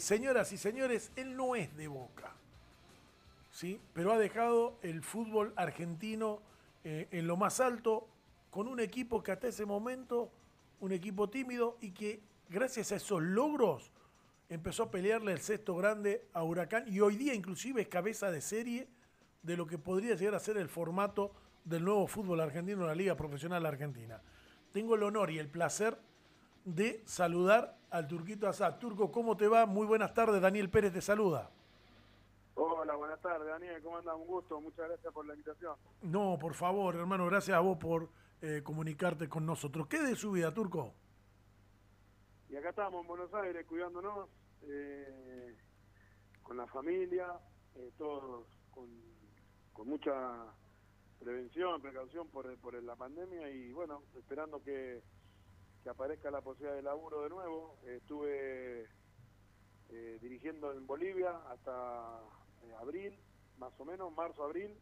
Señoras y señores, él no es de Boca, ¿sí? pero ha dejado el fútbol argentino eh, en lo más alto con un equipo que hasta ese momento, un equipo tímido y que gracias a esos logros empezó a pelearle el sexto grande a Huracán y hoy día inclusive es cabeza de serie de lo que podría llegar a ser el formato del nuevo fútbol argentino en la Liga Profesional Argentina. Tengo el honor y el placer de saludar al Turquito Asad. Turco, ¿cómo te va? Muy buenas tardes, Daniel Pérez te saluda. Hola, buenas tardes, Daniel, ¿cómo andas? Un gusto, muchas gracias por la invitación. No, por favor, hermano, gracias a vos por eh, comunicarte con nosotros. ¿Qué de su vida, Turco? Y acá estamos en Buenos Aires cuidándonos, eh, con la familia, eh, todos con, con mucha prevención, precaución por, por la pandemia y bueno, esperando que, que aparezca la posibilidad de laburo de nuevo. estuve eh, dirigiendo en Bolivia hasta eh, abril, más o menos, marzo, abril.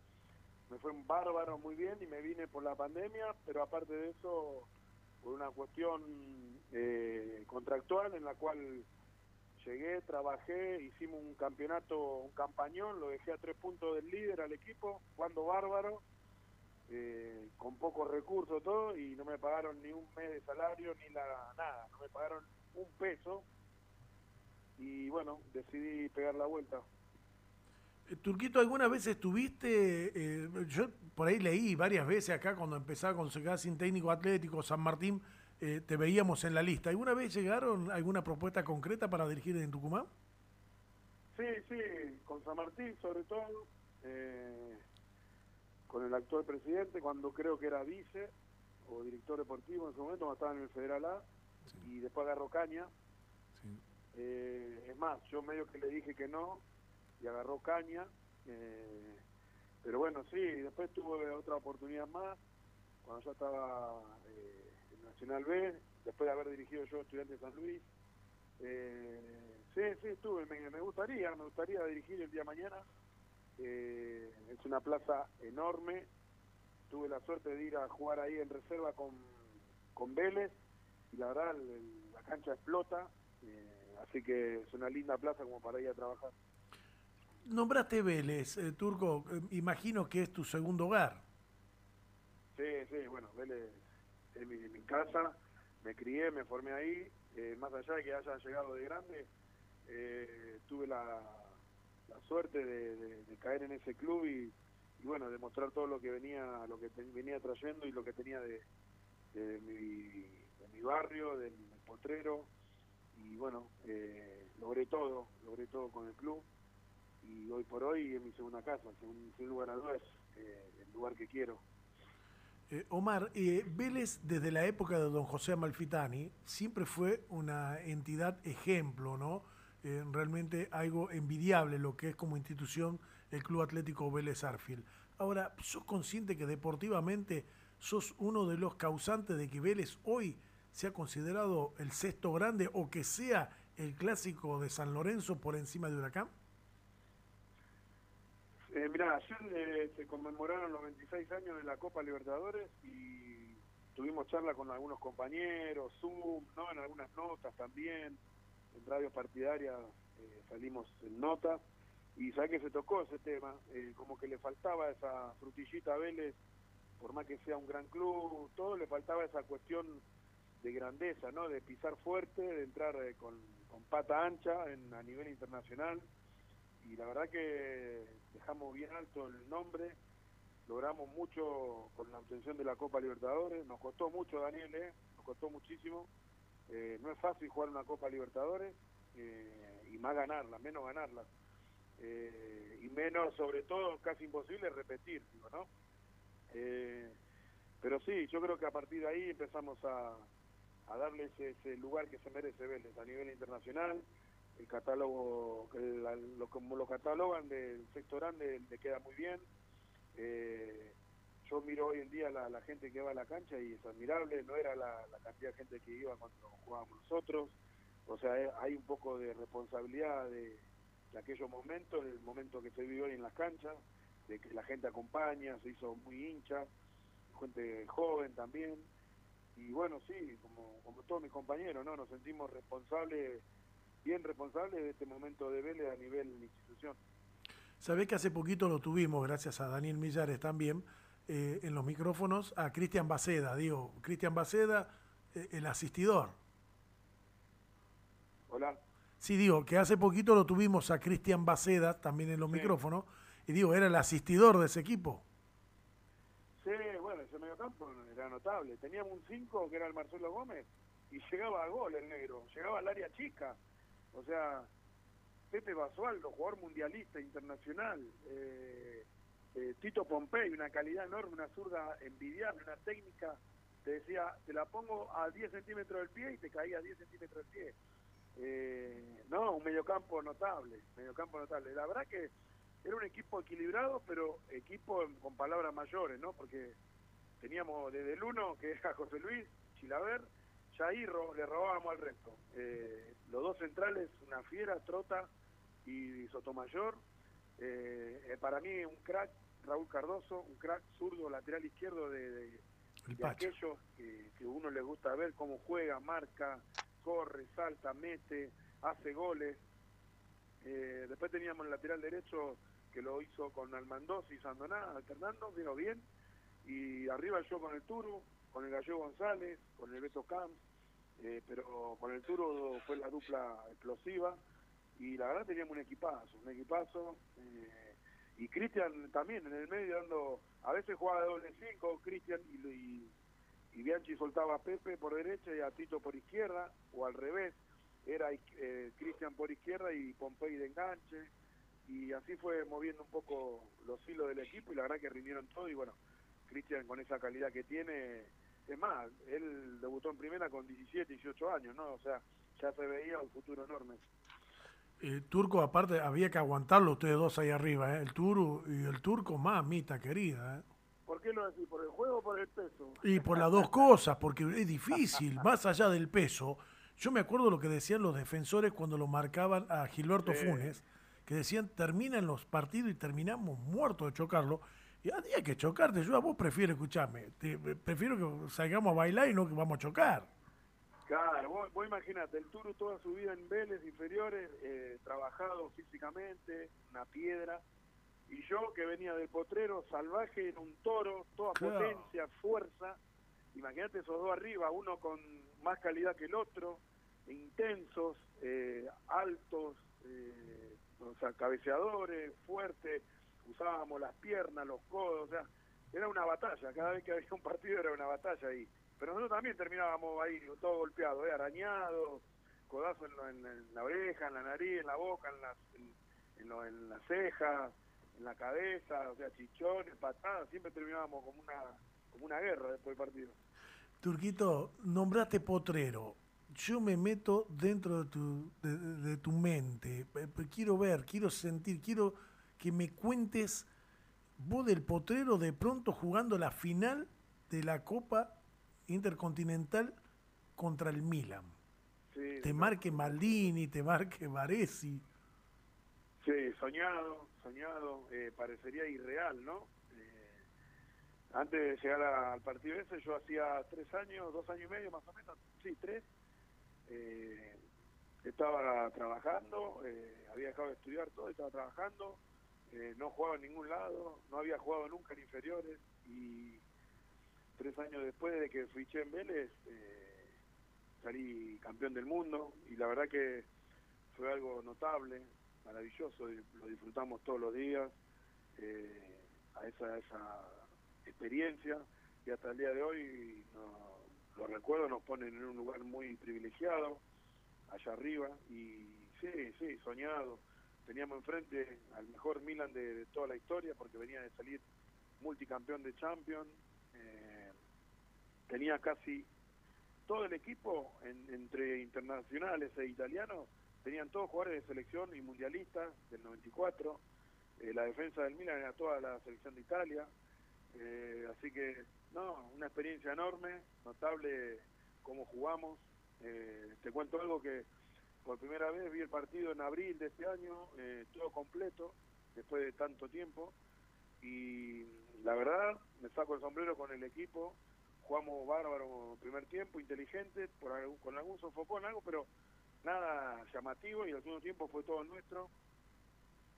Me fue un bárbaro, muy bien, y me vine por la pandemia, pero aparte de eso, por una cuestión eh, contractual en la cual llegué, trabajé, hicimos un campeonato, un campañón, lo dejé a tres puntos del líder al equipo, jugando bárbaro, eh, con pocos recursos todo y no me pagaron ni un mes de salario ni la, nada, no me pagaron un peso y bueno, decidí pegar la vuelta. Eh, Turquito, ¿alguna vez estuviste, eh, yo por ahí leí varias veces acá cuando empezaba con sin técnico atlético San Martín, te veíamos en la lista. ¿Alguna vez llegaron alguna propuesta concreta para dirigir en Tucumán? Sí, sí, con San Martín sobre todo. Eh, el actual presidente cuando creo que era vice o director deportivo en ese momento, cuando estaba en el Federal A, y después agarró caña. Eh, es más, yo medio que le dije que no y agarró caña. Eh, pero bueno, sí, después tuve otra oportunidad más cuando ya estaba eh, en Nacional B, después de haber dirigido yo Estudiantes de San Luis. sí, sí, estuve, me, me gustaría, me gustaría dirigir el día mañana. Eh, es una plaza enorme. Tuve la suerte de ir a jugar ahí en reserva con, con Vélez y la verdad la cancha explota. Eh, así que es una linda plaza como para ir a trabajar. Nombraste Vélez, eh, Turco, imagino que es tu segundo hogar. Sí, sí, bueno, Vélez es mi, mi casa, me crié, me formé ahí, más allá de que haya llegado de grande, tuve la, la suerte de, caer en ese club y, bueno, demostrar todo lo que venía, lo que venía trayendo y lo que tenía de, mi, mi, barrio, del potrero y bueno, eh, logré todo, logré todo con el club y hoy por hoy es mi segunda casa, sin, sin lugar a dudas, eh, el lugar que quiero. Eh, Omar, Vélez desde la época de don José Amalfitani siempre fue una entidad ejemplo, ¿no? Eh, realmente algo envidiable lo que es como institución el Club Atlético Vélez Arfield. Ahora, ¿sos consciente que deportivamente sos uno de los causantes de que Vélez hoy sea considerado el sexto grande o que sea el clásico de San Lorenzo por encima de Huracán? Eh, mira, ayer eh, se conmemoraron los 26 años de la Copa Libertadores y tuvimos charla con algunos compañeros, Zoom, ¿no? en algunas notas también en radio partidaria eh, salimos en nota y sabe que se tocó ese tema, eh, como que le faltaba esa frutillita a Vélez, por más que sea un gran club, todo le faltaba esa cuestión de grandeza, ¿no? De pisar fuerte, de entrar eh, con, pata ancha en, a nivel internacional y la verdad que dejamos bien alto el nombre, logramos mucho con la obtención de la Copa Libertadores, nos costó mucho Daniel, nos costó muchísimo, eh, no es fácil jugar una Copa Libertadores eh, y más ganarla, menos ganarla. Eh, y menos, sobre todo, casi imposible repetir, ¿no? pero sí, yo creo que a partir de ahí empezamos a, darle ese, lugar que se merece Vélez a nivel internacional. El catálogo, lo, como lo catalogan del sector grande, le queda muy bien. Eh, yo miro hoy en día la, la, gente que va a la cancha y es admirable, no era la, cantidad de gente que iba cuando jugábamos nosotros, o sea, eh, hay un poco de responsabilidad de, aquellos momentos, el momento que se vivió hoy en las canchas, de que la gente acompaña, se hizo muy hincha, gente joven también, y bueno, sí, como, como todos mis compañeros, ¿no? Nos sentimos responsables bien responsables de este momento de Vélez a nivel institución. Sabés que hace poquito lo tuvimos, gracias a Daniel Millares también, eh, en los micrófonos, a Cristian Baceda. Digo, Cristian Baceda, eh, el asistidor. Hola. Sí, digo, que hace poquito lo tuvimos a Cristian Baceda también en los Sí. micrófonos, y digo, era el asistidor de ese equipo. Sí, bueno, ese mediocampo era notable. Teníamos un 5 que era el Marcelo Gómez y llegaba a gol el negro, llegaba al área chica. O sea, Pepe Basualdo, jugador mundialista internacional. eh, eh, Tito Pompey, una calidad enorme, una zurda envidiable, una técnica. Te decía, te la pongo a 10 centímetros del pie y te caía a 10 centímetros del pie. Eh, no, un mediocampo notable, mediocampo notable. La verdad que era un equipo equilibrado, pero equipo con palabras mayores, ¿no? Porque teníamos desde el uno, que era José Luis, Chilaver, ro- le robábamos al resto. Eh, los dos centrales, una fiera, Trota y Sotomayor. Eh, eh, para mí un crack, Raúl Cardoso, un crack zurdo, lateral izquierdo de, de- aquellos que, que uno le gusta ver cómo juega, marca, corre, salta, mete, hace goles. Eh, después teníamos el lateral derecho que lo hizo con Almandós y Sandoná, alternando, vino bien. Y arriba yo con el Turu, con el Gallego González, con el Beto Camps, eh, pero con el Turu fue la dupla explosiva. Y la verdad teníamos un equipazo, un equipazo. eh, y Cristian también en el medio dando, a veces jugaba de doble cinco, Cristian y, y, Bianchi soltaba a Pepe por derecha y a Tito por izquierda, o al revés, era eh, Cristian por izquierda y Pompey de enganche, y así fue moviendo un poco los hilos del equipo y la verdad que rindieron todo y bueno, Cristian con esa calidad que tiene, es más, él debutó en primera con 17, 18 años, ¿no? O sea, ya se veía un futuro enorme. Eh, turco, aparte, había que aguantarlo ustedes dos ahí arriba, ¿eh? el Turu y el Turco, mamita querida. ¿eh? ¿Por qué lo decís? ¿Por el juego o por el peso? Y por las dos cosas, porque es difícil, más allá del peso. Yo me acuerdo lo que decían los defensores cuando lo marcaban a Gilberto Sí. Funes, que decían, terminan los partidos y terminamos muertos de chocarlo. Y había que chocarte, yo a vos prefiero escucharme, prefiero que salgamos a bailar y no que vamos a chocar. Claro, vos, vos imaginate, el Turu toda su vida en Vélez inferiores, eh, trabajado físicamente, una piedra, y yo que venía del potrero salvaje en un toro, toda Claro. potencia, fuerza, imagínate esos dos arriba, uno con más calidad que el otro, intensos, eh, altos, eh, o sea, cabeceadores, fuertes, usábamos las piernas, los codos, o sea, era una batalla, cada vez que había un partido era una batalla ahí. Pero nosotros también terminábamos ahí, todo golpeado, ¿eh? arañado, codazo en, en en la oreja, en la nariz, en la boca, en las, en, lo- en las cejas, en la cabeza, o sea, chichones, patadas, siempre terminábamos como una, como una guerra después del partido. Turquito, nombraste potrero. Yo me meto dentro de tu, de, tu mente. Eh, eh, Quiero ver, quiero sentir, quiero que me cuentes vos del potrero de pronto jugando la final de la Copa Intercontinental contra el Milan. Sí, Te marque Maldini, te marque Varesi. Sí, soñado, soñado, eh, parecería irreal, ¿no? Eh, antes de llegar a- al partido ese, yo hacía tres años, dos años y medio más o menos, sí, tres, eh, estaba trabajando, eh, había dejado de estudiar todo, estaba trabajando, no jugaba en ningún lado, no había jugado nunca en inferiores y tres años después de que fiché en Vélez, eh, salí campeón del mundo y la verdad que fue algo notable, maravilloso, lo disfrutamos todos los días, eh, a esa, esa experiencia y hasta el día de hoy no- los recuerdos nos ponen en un lugar muy privilegiado, allá arriba, y sí, sí, soñado. Teníamos enfrente al mejor Milan de, de toda la historia porque venía de salir multicampeón de Champions, eh, tenía casi todo el equipo, en- entre internacionales e italianos, tenían todos jugadores de selección y mundialistas del 94. Eh, la defensa del Milan era toda la selección de Italia. Eh, así que, no, una experiencia enorme, notable cómo jugamos. Eh, te cuento algo que por primera vez vi el partido en abril de este año, eh, todo completo, después de tanto tiempo. Y la verdad, me saco el sombrero con el equipo. Jugamos bárbaro primer tiempo, inteligente, por algún- con algún sofocón, algo, pero nada llamativo y al segundo tiempo fue todo nuestro.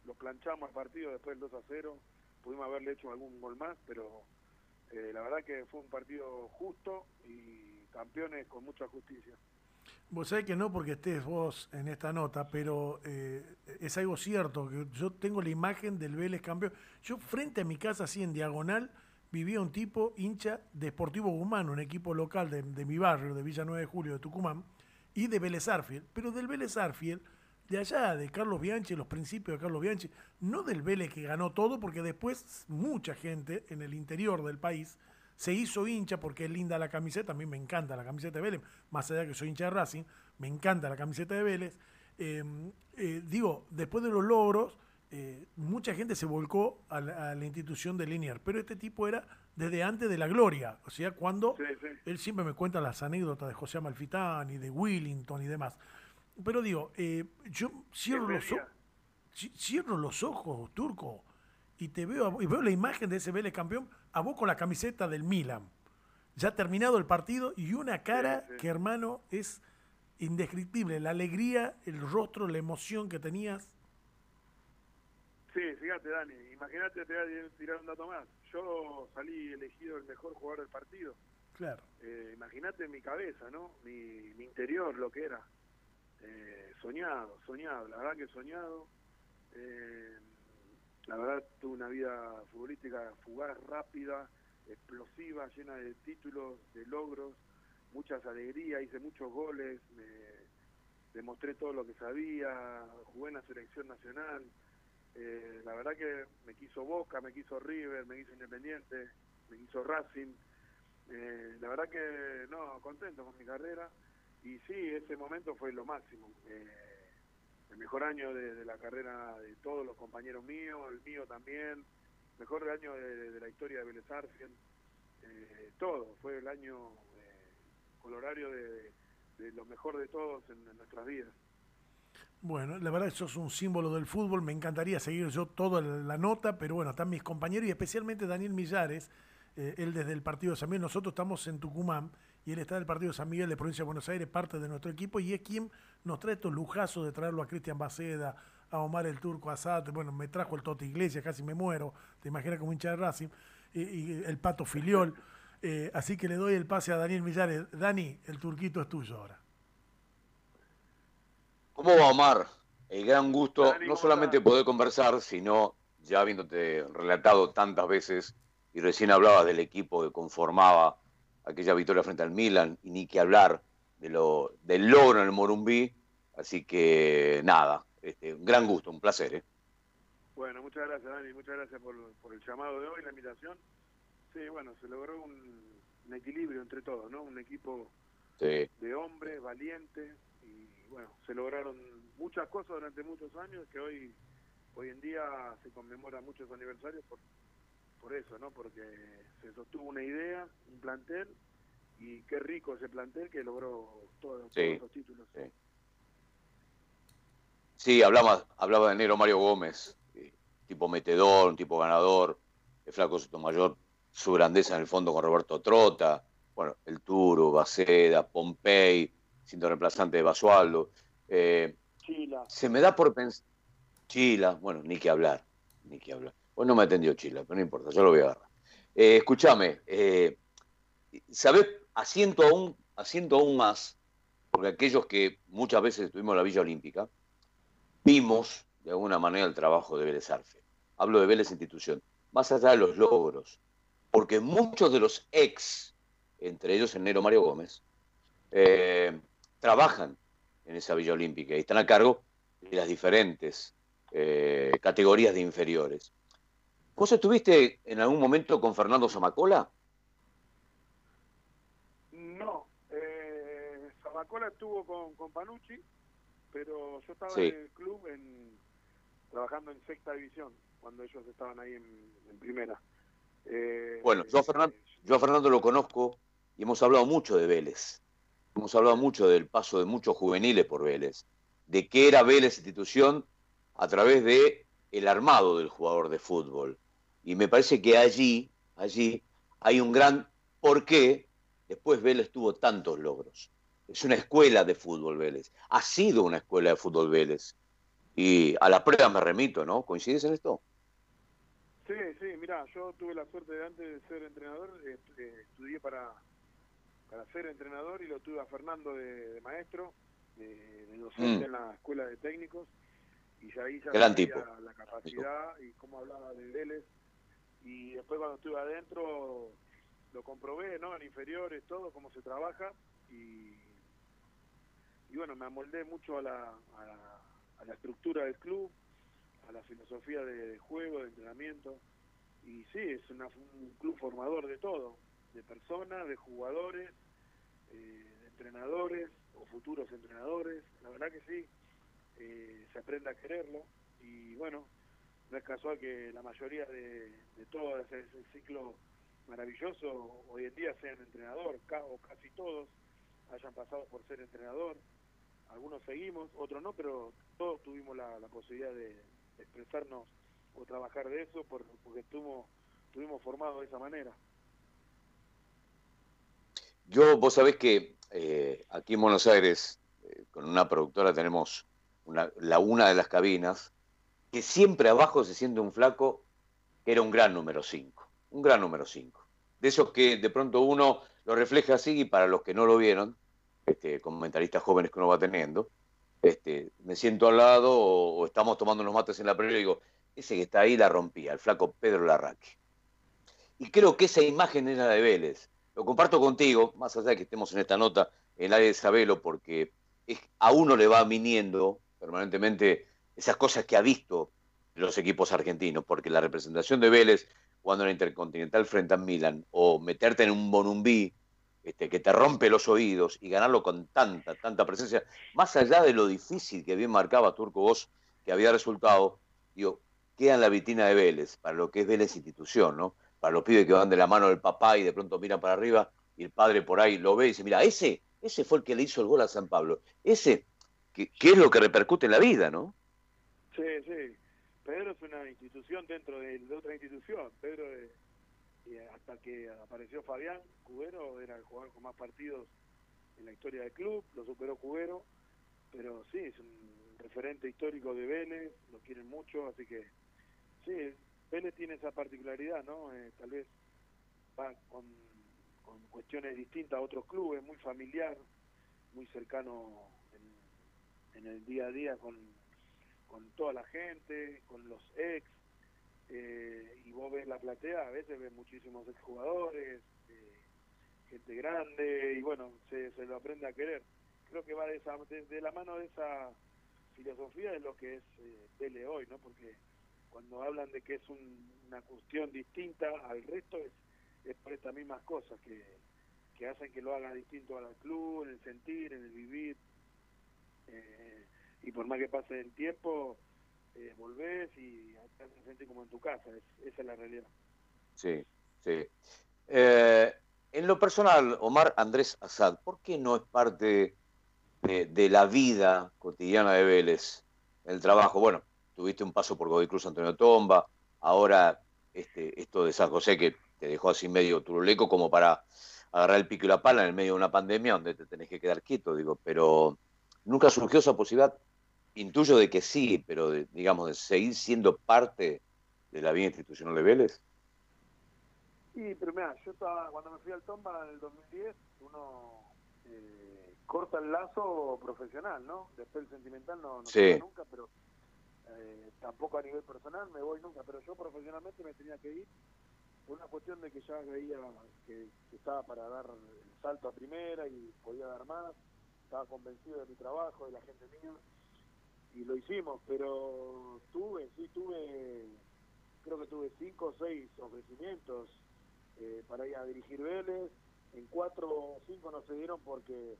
Lo planchamos al partido después del 2 a 0. Pudimos haberle hecho algún gol más, pero eh, la verdad que fue un partido justo y campeones con mucha justicia. Vos sabés que no porque estés vos en esta nota, pero eh, es algo cierto, que yo tengo la imagen del Vélez campeón. Yo frente a mi casa, así en diagonal, vivía un tipo hincha de Sportivo Guzmán, un equipo local de, mi barrio, de Villa 9 de Julio, de Tucumán, y de Vélez Arfiel. Pero del Vélez Arfiel, de allá, de Carlos Bianchi, los principios de Carlos Bianchi, no del Vélez que ganó todo, porque después mucha gente en el interior del país se hizo hincha porque es linda la camiseta, a mí me encanta la camiseta de Vélez, más allá de que soy hincha de Racing, me encanta la camiseta de Vélez. Em, eh, digo, después de los logros, eh, mucha gente se volcó a la, institución de Linier, pero este tipo era desde antes de la gloria, o sea, cuando él siempre me cuenta las anécdotas de José Amalfitán y de Willington y demás. Pero digo, eh, yo cierro los, cierro los ojos, Turco, y te veo, y veo la imagen de ese Vélez campeón, a vos con la camiseta del Milan. Ya terminado el partido y una cara que, hermano, es indescriptible. La alegría, el rostro, la emoción que tenías. Sí, fíjate, Dani. Imagínate, te voy a tirar un dato más. Yo salí elegido el mejor jugador del partido. Claro. Eh, imagínate mi cabeza, ¿no? Mi, mi interior, lo que era. Eh, soñado, soñado. La verdad que soñado. Eh, la verdad tuve una vida futbolística fugaz, rápida, explosiva, llena de títulos, de logros, muchas alegrías, hice muchos goles, me demostré todo lo que sabía, jugué en la selección nacional. Eh, la verdad que me quiso Boca, me quiso River, me quiso Independiente, me quiso Racing. Eh, la verdad que no, contento con mi carrera y sí, ese momento fue lo máximo. Eh, el mejor año de, la carrera de todos los compañeros míos, el mío también, mejor año de, la historia de Vélez eh, todo, fue el año eh, colorario de, lo mejor de todos en, nuestras vidas. Bueno, la verdad eso es un símbolo del fútbol, me encantaría seguir yo toda la nota, pero bueno, están mis compañeros y especialmente Daniel Millares, eh, él desde el partido de San Miguel, nosotros estamos en Tucumán y él está del partido de San Miguel de Provincia de Buenos Aires, parte de nuestro equipo y es quien nos trae estos lujazos de traerlo a Cristian Baceda, a Omar el Turco, a Sate, bueno, me trajo el Tote Iglesias, casi me muero, te imaginas como hincha de Racing, y, el Pato Filiol. Eh, así que le doy el pase a Daniel Millares. Dani, el turquito es tuyo ahora. ¿Cómo va Omar? El gran gusto, no solamente poder conversar, sino ya habiéndote relatado tantas veces y recién hablabas del equipo que conformaba aquella victoria frente al Milan y ni que hablar de lo, del logro en el Morumbí. Así que nada, este, un gran gusto, un placer. ¿eh? Bueno, muchas gracias Dani, muchas gracias por, el llamado de hoy, la invitación. Sí, bueno, se logró un, equilibrio entre todos, ¿no? Un equipo de hombres, valientes, y bueno, se lograron muchas cosas durante muchos años que hoy, hoy en día se conmemoran muchos aniversarios por, por eso, ¿no? Porque se sostuvo una idea, un plantel, y qué rico ese plantel que logró todos, los títulos. Sí, hablaba, hablaba de Nero Mario Gómez, eh, tipo metedor, un tipo ganador, el flaco Sotomayor, su grandeza en el fondo con Roberto Trota, bueno, el Turo, Baceda, Pompey, siendo reemplazante de Basualdo. Eh, Chila. Se me da por pensar. Chila, bueno, ni que hablar, ni que hablar. Hoy no me atendió Chila, pero no importa, yo lo voy a agarrar. Eh, escúchame, eh, ¿sabés? Asiento aún, asiento aún más, porque aquellos que muchas veces estuvimos en la Villa Olímpica, vimos de alguna manera el trabajo de Vélez Arfe. Hablo de Vélez Institución, más allá de los logros, porque muchos de los ex, entre ellos el Nero Mario Gómez, eh, trabajan en esa Villa Olímpica y están a cargo de las diferentes eh, categorías de inferiores. ¿Vos estuviste en algún momento con Fernando Zamacola? No, eh, Zamacola estuvo con, con, Panucci, pero yo estaba en el club en, trabajando en sexta división, cuando ellos estaban ahí en, primera. Eh, bueno, yo a, Fernando, yo a Fernando lo conozco y hemos hablado mucho de Vélez. Hemos hablado mucho del paso de muchos juveniles por Vélez, de qué era Vélez institución a través de el armado del jugador de fútbol. Y me parece que allí, allí hay un gran por qué después Vélez tuvo tantos logros. es una escuela de fútbol Vélez, ha sido una escuela de fútbol Vélez. Y a la prueba me remito, ¿no? ¿Coincides en esto? Sí, sí, mira, yo tuve la suerte de antes de ser entrenador, eh, estudié para, para ser entrenador y lo tuve a Fernando de, maestro, de, docente mm. en la escuela de técnicos, y ya ahí ya Gran la capacidad y cómo hablaba de Vélez. Y después cuando estuve adentro lo comprobé, ¿no? En inferiores, todo, cómo se trabaja, y, y bueno, me amoldé mucho a la, a la estructura del club, a la filosofía de juego, de entrenamiento. Y sí, es un club formador de todo, de personas, de jugadores, eh, entrenadores o futuros entrenadores. La verdad que sí, eh, se aprende a quererlo. Y bueno, no es casual que la mayoría de, de todo ese, ciclo maravilloso hoy en día sean entrenador, o casi todos hayan pasado por ser entrenador. Algunos seguimos, otros no, pero todos tuvimos la posibilidad de, expresarnos o trabajar de eso porque estuvimos, estuvimos formados de esa manera. Yo, vos sabés que eh, aquí en Buenos Aires, eh, con una productora, tenemos la una de las cabinas, que siempre abajo se siente un flaco que era un gran número 5, un gran número 5. De esos que de pronto uno lo refleja así y para los que no lo vieron, este, comentaristas jóvenes que uno va teniendo, este, me siento al lado o, estamos tomando unos mates en la previa y digo, ese que está ahí la rompía, el flaco Pedro Larraque. Y creo que esa imagen era de Vélez. Lo comparto contigo, más allá de que estemos en esta nota en el área de Sabelo, porque a uno le va viniendo permanentemente esas cosas que ha visto los equipos argentinos, porque la representación de Vélez cuando en la Intercontinental frente a Milan, o meterte en un Bonumbí este, que te rompe los oídos y ganarlo con tanta, tanta presencia, más allá de lo difícil que bien marcaba Turco Vos, que había resultado, digo, queda en la vitrina de Vélez, para lo que es Vélez institución, ¿no? Para los pibes que van de la mano del papá y de pronto miran para arriba y el padre por ahí lo ve y dice, mira, ese, ese fue el que le hizo el gol a San Pablo. Ese, que, es lo que repercute en la vida, ¿no? Sí, sí. Pedro es una institución dentro de, otra institución. Pedro es hasta que apareció Fabián Cubero, era el jugador con más partidos en la historia del club, lo superó Cubero, pero sí, es un referente histórico de Vélez, lo quieren mucho, así que sí, Vélez tiene esa particularidad, ¿no? Eh, tal vez va con, cuestiones distintas a otros clubes, muy familiar, muy cercano en, el día a día con, toda la gente, con los ex, eh, y vos ves la platea, a veces ves muchísimos exjugadores, eh, gente grande, y bueno, se, se, lo aprende a querer. Creo que va de, esa, de, la mano de esa filosofía de lo que es eh, Tele hoy, ¿no? Porque cuando hablan de que es una cuestión distinta al resto, es, es por estas mismas cosas que, que hacen que lo haga distinto al club, en el sentir, en el vivir. Eh, y por más que pase el tiempo, eh, volvés y te sentir como en tu casa, esa es la realidad. Sí, sí. Eh, en lo personal, Omar Andrés Azad, ¿por qué no es parte de, la vida cotidiana de Vélez, el trabajo? Bueno, tuviste un paso por Godoy Cruz Antonio Tomba, ahora este, esto de San José que te dejó así medio turuleco como para agarrar el pico y la pala en el medio de una pandemia donde te tenés que quedar quieto, digo, pero nunca surgió esa posibilidad intuyo de que sí, pero digamos, de seguir siendo parte de la vida institucional de Vélez. Sí, pero mira, yo estaba, cuando me fui al Tomba en el 2010, uno eh, corta el lazo profesional, ¿no? Después el sentimental no, no sí. nunca, pero eh, tampoco a nivel personal me voy nunca, pero yo profesionalmente me tenía que ir por una cuestión de que ya veía que, estaba para dar el salto a primera y podía dar más, estaba convencido de mi trabajo, de la gente mía y lo hicimos, pero tuve, sí tuve, creo que tuve cinco o seis ofrecimientos eh, para ir a dirigir Vélez, en cuatro o cinco no se dieron porque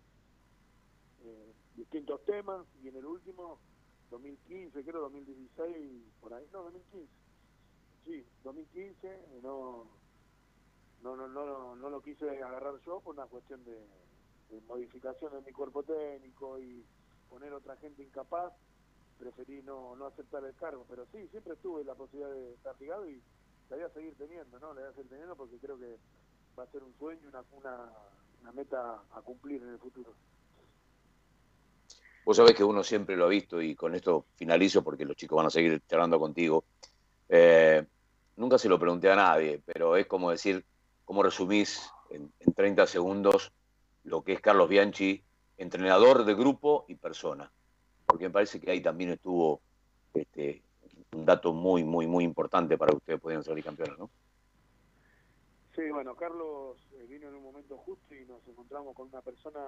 eh, distintos temas, y en el último, 2015, creo 2016, por ahí, no, 2015, sí, 2015, no, no, no, no, no lo quise agarrar yo por una cuestión de, de modificación de mi cuerpo técnico y poner otra gente incapaz preferí no, no aceptar el cargo, pero sí, siempre tuve la posibilidad de estar ligado y la voy a seguir teniendo, ¿no? La voy a seguir teniendo porque creo que va a ser un sueño, una, una, una meta a cumplir en el futuro. Vos sabés que uno siempre lo ha visto y con esto finalizo porque los chicos van a seguir charlando contigo. Eh, nunca se lo pregunté a nadie, pero es como decir, ¿cómo resumís en, 30 segundos lo que es Carlos Bianchi, entrenador de grupo y persona? Porque me parece que ahí también estuvo este, un dato muy, muy, muy importante para que ustedes pudieran salir campeones, ¿no? Sí, bueno, Carlos eh, vino en un momento justo y nos encontramos con una persona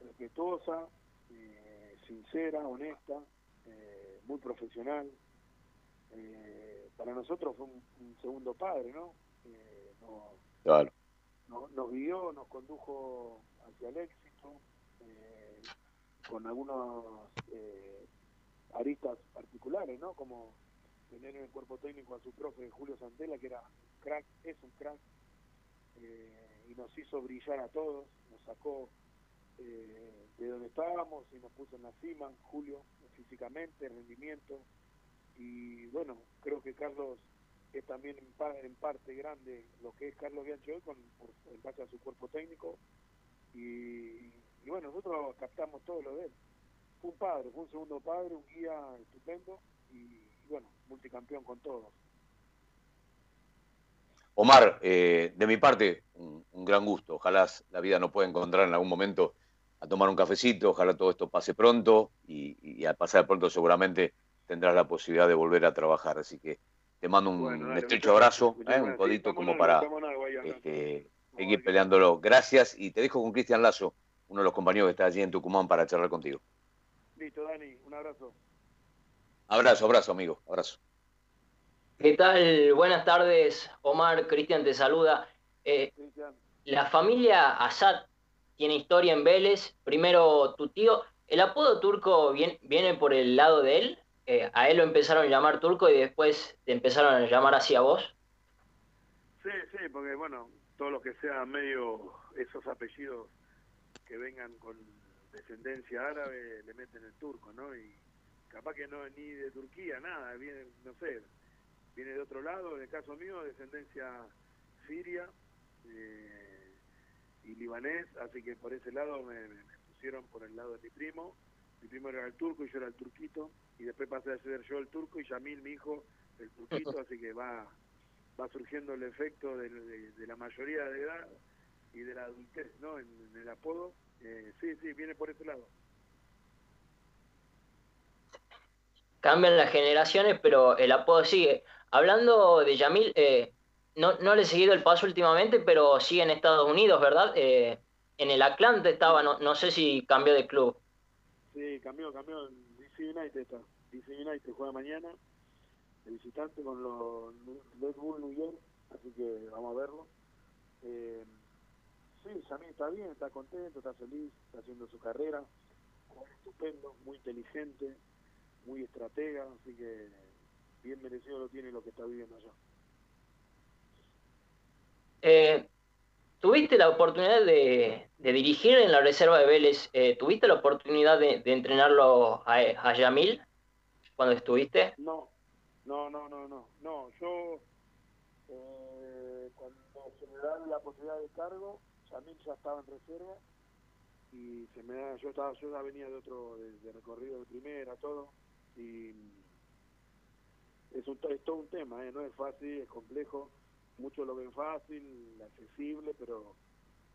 respetuosa, eh, sincera, honesta, eh, muy profesional. para nosotros fue un, segundo padre, ¿no? claro. nos guió, nos condujo hacia el éxito, con algunos aristas particulares, ¿no? Como tener en el cuerpo técnico a su profe Julio Santela, que era un crack, es un crack, eh, y nos hizo brillar a todos, nos sacó eh, de donde estábamos y nos puso en la cima, Julio, físicamente, rendimiento, y bueno, creo que Carlos es también en, parte grande lo que es Carlos Bianchi hoy con, en base a su cuerpo técnico, y, y bueno, nosotros captamos todo lo de él. Fue un padre, fue un segundo padre, un guía estupendo, y bueno, multicampeón con todos. Omar, eh, de mi parte, un, gran gusto. Ojalá la vida nos pueda encontrar en algún momento a tomar un cafecito, ojalá todo esto pase pronto y, al pasar pronto seguramente tendrás la posibilidad de volver a trabajar. Así que te mando un, estrecho abrazo, ¿eh? un codito como para este, seguir peleándolo. Gracias y te dejo con Cristian Lazo, uno de los compañeros que está allí en Tucumán para charlar contigo. Listo, Dani, un abrazo. Abrazo, abrazo, amigo, abrazo. ¿Qué tal? Buenas tardes, Omar. Cristian te saluda. Eh, la familia Asad tiene historia en Vélez. Primero, tu tío. ¿El apodo turco viene, viene por el lado de él? Eh, ¿A él lo empezaron a llamar turco y después te empezaron a llamar así a vos? Sí, sí, porque bueno, todo lo que sea medio esos apellidos que vengan con descendencia árabe le meten el turco, ¿no? Y capaz que no ni de Turquía, nada, viene, no sé, viene de otro lado, en el caso mío, descendencia siria eh, y libanés, así que por ese lado me, pusieron por el lado de mi primo, mi primo era el turco y yo era el turquito, y después pasé a ser yo el turco y Yamil, mi hijo, el turquito, así que va va surgiendo el efecto de, la mayoría de edad y de la adultez, ¿no? En, el apodo, eh, sí, sí, viene por ese lado. cambian las generaciones, pero el apodo sigue. Hablando de Yamil, eh, no, no le he seguido el paso últimamente, pero sigue en Estados Unidos, ¿verdad? Eh, en el Atlante estaba, no, no sé si cambió de club. Sí, cambió, cambió. DC United está. DC United juega mañana, el visitante con los Red Bull New York, así que vamos a verlo. Eh, sí, Yamil está bien, está contento, está feliz, está haciendo su carrera, estupendo, muy inteligente, muy estratega, así que bien merecido lo tiene lo que está viviendo allá. Eh, ¿Tuviste la oportunidad de, dirigir en la reserva de Vélez? Eh, ¿Tuviste la oportunidad de, entrenarlo a, a, Yamil cuando estuviste? No, no, no, no, no. no yo, eh, cuando se me da la posibilidad de cargo, Yamil ya estaba en reserva y se me da, yo estaba, yo ya venía de otro, de recorrido de primera, todo y es, un, es todo un tema, ¿eh? no es fácil, es complejo, muchos lo ven fácil, accesible, pero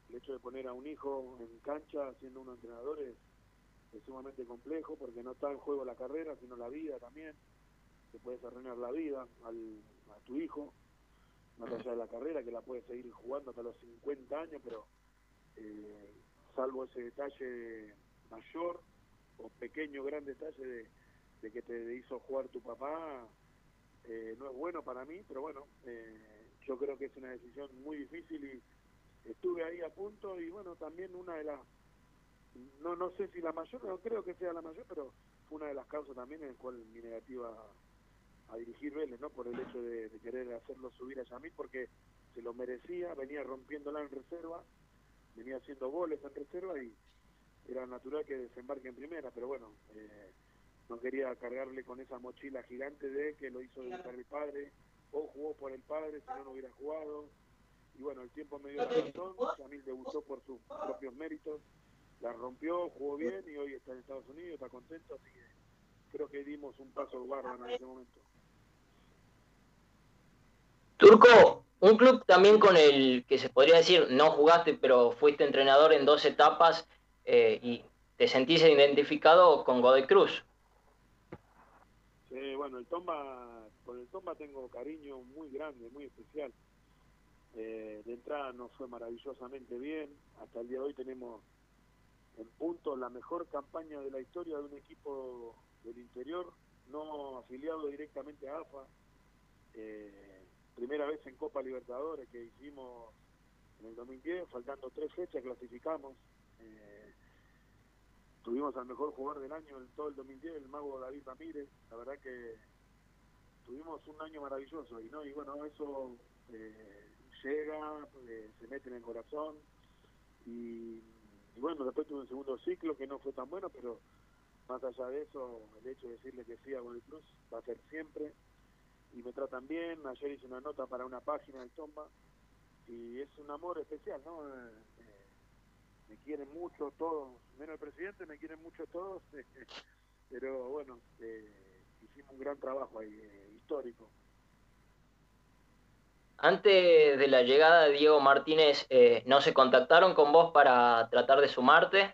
el hecho de poner a un hijo en cancha siendo un entrenador es, sumamente complejo porque no está en juego la carrera, sino la vida también. Te puedes arruinar la vida al, a tu hijo, más allá de la carrera, que la puedes seguir jugando hasta los 50 años, pero eh, salvo ese detalle mayor o pequeño, gran detalle de, que te hizo jugar tu papá eh, no es bueno para mí, pero bueno, eh, yo creo que es una decisión muy difícil y estuve ahí a punto y bueno, también una de las, no no sé si la mayor, no creo que sea la mayor, pero fue una de las causas también en la cual mi negativa a dirigir Vélez, ¿no? Por el hecho de, querer hacerlo subir a Yamil porque se lo merecía, venía rompiéndola en reserva, venía haciendo goles en reserva y era natural que desembarque en primera, pero bueno, eh, no quería cargarle con esa mochila gigante de que lo hizo debutar el padre, o jugó por el padre, si no, no hubiera jugado. Y bueno, el tiempo me dio la razón, Yamil debutó por sus propios méritos, la rompió, jugó bien y hoy está en Estados Unidos, está contento, así que creo que dimos un paso bárbaro en ese momento. Turco, un club también con el que se podría decir no jugaste, pero fuiste entrenador en dos etapas eh, y te sentís identificado con Godoy Cruz. Sí, bueno, el Tomba, con el Tomba tengo cariño muy grande, muy especial. Eh, de entrada nos fue maravillosamente bien. Hasta el día de hoy tenemos en punto la mejor campaña de la historia de un equipo del interior, no afiliado directamente a AFA. Eh, primera vez en Copa Libertadores que hicimos en el 2010, faltando tres fechas clasificamos. Eh, tuvimos al mejor jugador del año en todo el 2010, el mago David Ramírez. La verdad que tuvimos un año maravilloso y no y bueno eso eh, llega, eh, se mete en el corazón y, bueno después tuve un segundo ciclo que no fue tan bueno, pero más allá de eso el hecho de decirle que sí a Godoy Cruz va a ser siempre y me tratan bien. Ayer hice una nota para una página del Tomba y es un amor especial, ¿no? Eh, me quieren mucho todos, menos el presidente, me quieren mucho todos, pero bueno, eh, hicimos un gran trabajo ahí, histórico. Antes de la llegada de Diego Martínez, ¿no se contactaron con vos para tratar de sumarte?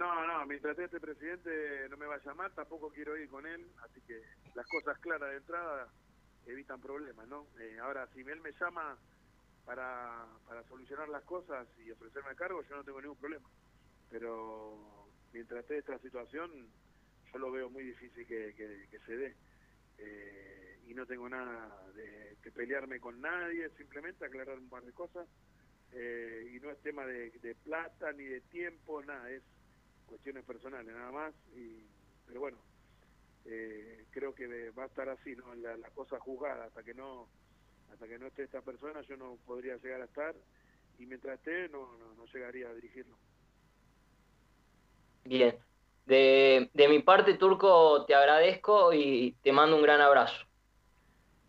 No, no, mientras este presidente no me va a llamar, tampoco quiero ir con él, así que las cosas claras de entrada evitan problemas, ¿no? Eh, ahora, si él me llama para, para solucionar las cosas y ofrecerme cargo, yo no tengo ningún problema. Pero mientras esté esta situación, yo lo veo muy difícil que, que, se dé. Eh, y no tengo nada de que pelearme con nadie, simplemente aclarar un par de cosas. Eh, y no es tema de, de plata ni de tiempo, nada, es cuestiones personales nada más, y, pero bueno, eh, creo que va a estar así, ¿no? La, cosa juzgada, hasta que no hasta que no esté esta persona yo no podría llegar a estar y mientras esté no, no, llegaría a dirigirlo. Bien, de, de mi parte, Turco, te agradezco y te mando un gran abrazo.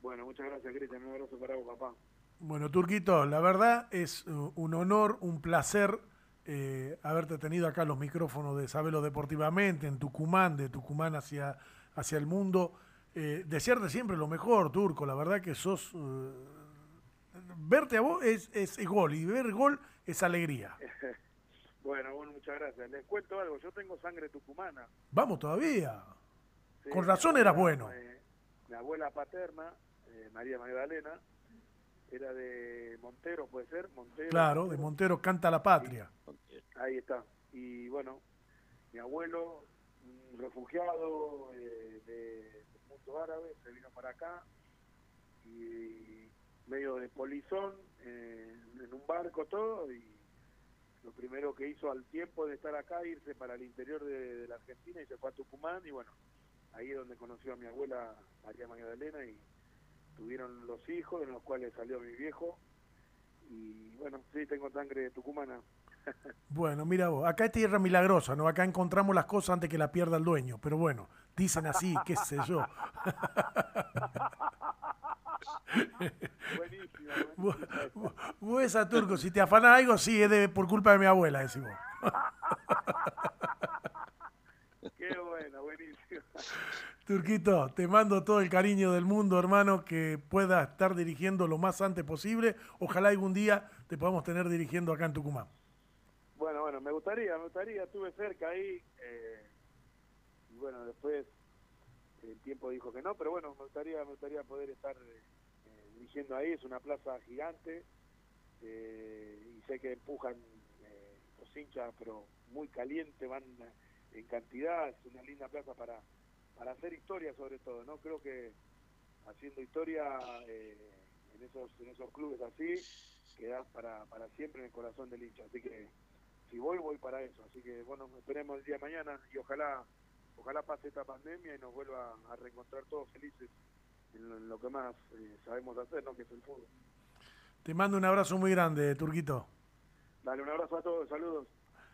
Bueno, muchas gracias, Cristian. Un abrazo para vos, papá. Bueno, Turquito, la verdad es uh, un honor, un placer eh, haberte tenido acá los micrófonos de Sabelo Deportivamente, en Tucumán, de Tucumán hacia, hacia el mundo. Eh, desearte siempre lo mejor, Turco. La verdad que sos. Eh, verte a vos es, es, gol y ver gol es alegría. bueno, bueno, muchas gracias. Les cuento algo. Yo tengo sangre tucumana. Vamos todavía. Con razón eras bueno. mi abuela paterna, María Magdalena, era de Montero, puede ser, Montero. Claro, de Montero canta la patria. Ahí está. Y bueno, mi abuelo, un refugiado eh, de, mundo árabe, se vino para acá y medio de polizón, eh, en un barco todo, y lo primero que hizo al tiempo de estar acá, irse para el interior de, la Argentina y se fue a Tucumán, y bueno, ahí es donde conoció a mi abuela María Magdalena y tuvieron los hijos, de los cuales salió mi viejo. Y bueno, sí, tengo sangre tucumana. Bueno, mira vos, acá es tierra milagrosa, ¿no? Acá encontramos las cosas antes que la pierda el dueño, pero bueno, dicen así, qué sé yo. Buenísimo. Vos, esa turco, si te afana algo, sí, es de, por culpa de mi abuela, decimos. Qué bueno, buenísimo. Turquito, te mando todo el cariño del mundo, hermano, que pueda estar dirigiendo lo más antes posible. Ojalá algún día te podamos tener dirigiendo acá en Tucumán. Bueno, bueno, me gustaría, me gustaría, estuve cerca ahí. Eh, y bueno, después el tiempo dijo que no, pero bueno, me gustaría, me gustaría poder estar eh, dirigiendo ahí. Es una plaza gigante eh, y sé que empujan los hinchas, pero muy caliente, van en cantidad. Es una linda plaza para para hacer historia sobre todo, ¿no? Creo que haciendo historia eh, en esos en esos clubes así quedas para, para siempre en el corazón del hincha. Así que si voy, voy para eso. Así que bueno, esperemos el día de mañana y ojalá ojalá pase esta pandemia y nos vuelva a reencontrar todos felices en lo, que más eh, sabemos hacer, ¿no? Que es el fútbol. Te mando un abrazo muy grande, Turquito. Dale un abrazo a todos, saludos.